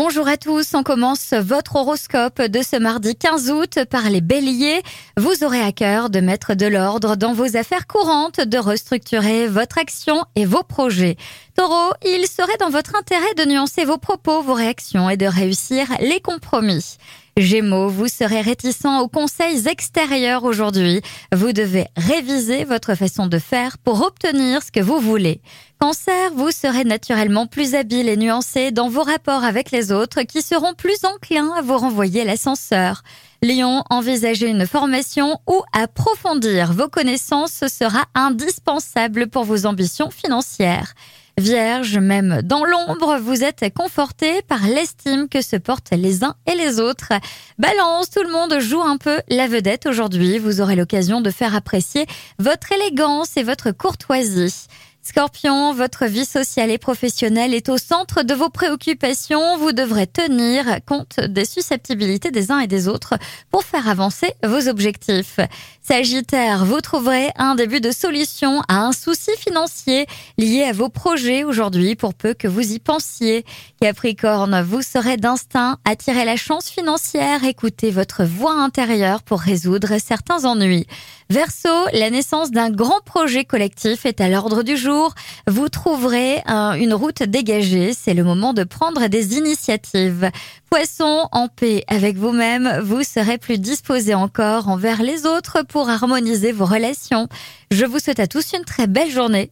Bonjour à tous, on commence votre horoscope de ce mardi 15 août par les béliers. Vous aurez à cœur de mettre de l'ordre dans vos affaires courantes, de restructurer votre action et vos projets. Taureau, il serait dans votre intérêt de nuancer vos propos, vos réactions et de réussir les compromis. Gémeaux, vous serez réticent aux conseils extérieurs aujourd'hui. Vous devez réviser votre façon de faire pour obtenir ce que vous voulez. Cancer, vous serez naturellement plus habile et nuancé dans vos rapports avec les autres qui seront plus enclins à vous renvoyer l'ascenseur. Lion, envisager une formation ou approfondir vos connaissances sera indispensable pour vos ambitions financières. Vierge, même dans l'ombre, vous êtes conforté par l'estime que se portent les uns et les autres. Balance, tout le monde joue un peu la vedette aujourd'hui. Vous aurez l'occasion de faire apprécier votre élégance et votre courtoisie. Scorpion, votre vie sociale et professionnelle est au centre de vos préoccupations. Vous devrez tenir compte des susceptibilités des uns et des autres pour faire avancer vos objectifs. Sagittaire, vous trouverez un début de solution à un souci financier lié à vos projets aujourd'hui pour peu que vous y pensiez. Capricorne, vous serez d'instinct attirer la chance financière, écoutez votre voix intérieure pour résoudre certains ennuis. Verseau, la naissance d'un grand projet collectif est à l'ordre du jour. Vous trouverez une route dégagée. C'est le moment de prendre des initiatives. Poisson, en paix avec vous-même, vous serez plus disposé encore envers les autres pour harmoniser vos relations. Je vous souhaite à tous une très belle journée.